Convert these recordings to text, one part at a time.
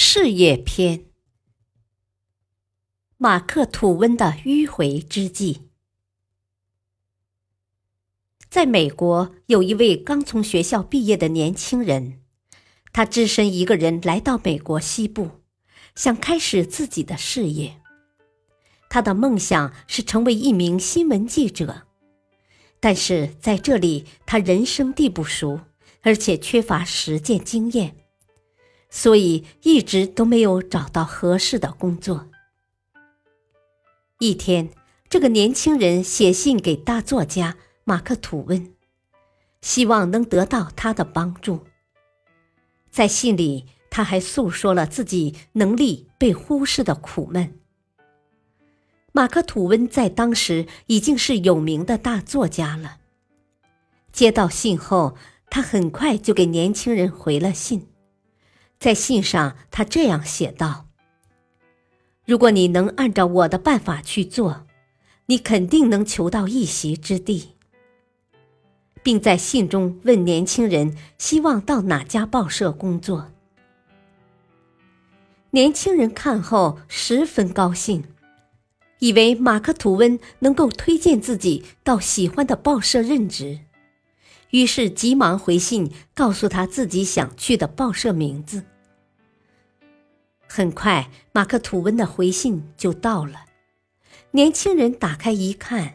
事业篇：马克·吐温的迂回之计。在美国，有一位刚从学校毕业的年轻人，他只身一个人来到美国西部，想开始自己的事业。他的梦想是成为一名新闻记者，但是在这里，他人生地不熟，而且缺乏实践经验。所以一直都没有找到合适的工作。一天，这个年轻人写信给大作家马克·吐温，希望能得到他的帮助。在信里，他还诉说了自己能力被忽视的苦闷。马克·吐温在当时已经是有名的大作家了。接到信后，他很快就给年轻人回了信。在信上，他这样写道：“如果你能按照我的办法去做，你肯定能求到一席之地。”并在信中问年轻人希望到哪家报社工作。年轻人看后十分高兴，以为马克·吐温能够推荐自己到喜欢的报社任职。于是急忙回信，告诉他自己想去的报社名字。很快，马克·吐温的回信就到了。年轻人打开一看，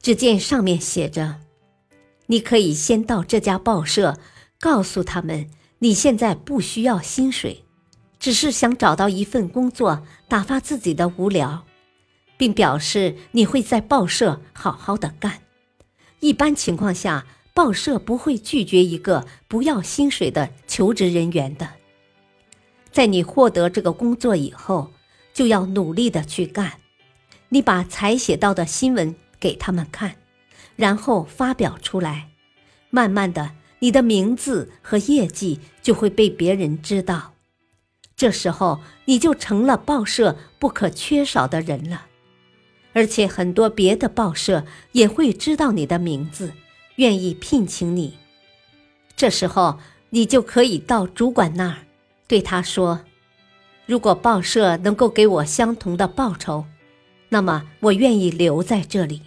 只见上面写着：“你可以先到这家报社，告诉他们你现在不需要薪水，只是想找到一份工作打发自己的无聊，并表示你会在报社好好的干。一般情况下。”报社不会拒绝一个不要薪水的求职人员的。在你获得这个工作以后，就要努力的去干。你把采写到的新闻给他们看，然后发表出来。慢慢的，你的名字和业绩就会被别人知道。这时候，你就成了报社不可缺少的人了。而且，很多别的报社也会知道你的名字。愿意聘请你，这时候你就可以到主管那儿，对他说：“如果报社能够给我相同的报酬，那么我愿意留在这里。”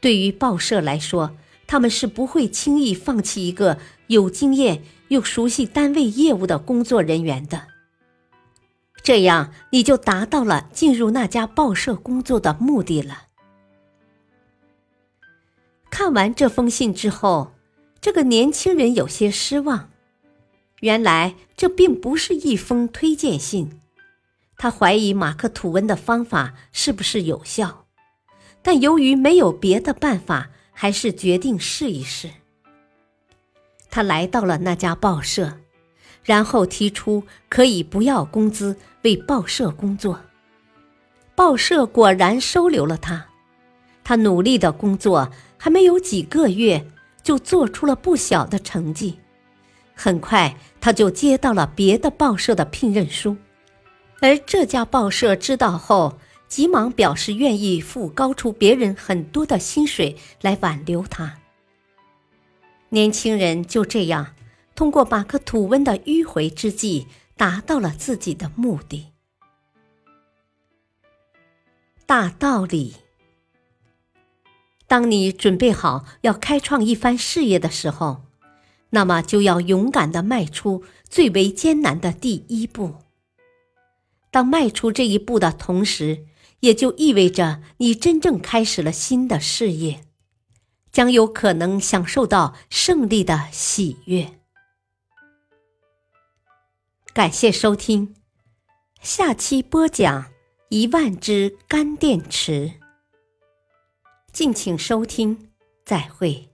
对于报社来说，他们是不会轻易放弃一个有经验又熟悉单位业务的工作人员的。这样，你就达到了进入那家报社工作的目的了。看完这封信之后，这个年轻人有些失望。原来这并不是一封推荐信，他怀疑马克·吐温的方法是不是有效，但由于没有别的办法，还是决定试一试。他来到了那家报社，然后提出可以不要工资为报社工作。报社果然收留了他。他努力的工作。还没有几个月，就做出了不小的成绩。很快，他就接到了别的报社的聘任书，而这家报社知道后，急忙表示愿意付高出别人很多的薪水来挽留他。年轻人就这样通过马克·吐温的迂回之计，达到了自己的目的。大道理。当你准备好要开创一番事业的时候，那么就要勇敢的迈出最为艰难的第一步。当迈出这一步的同时，也就意味着你真正开始了新的事业，将有可能享受到胜利的喜悦。感谢收听，下期播讲一万只干电池。敬请收听，再会。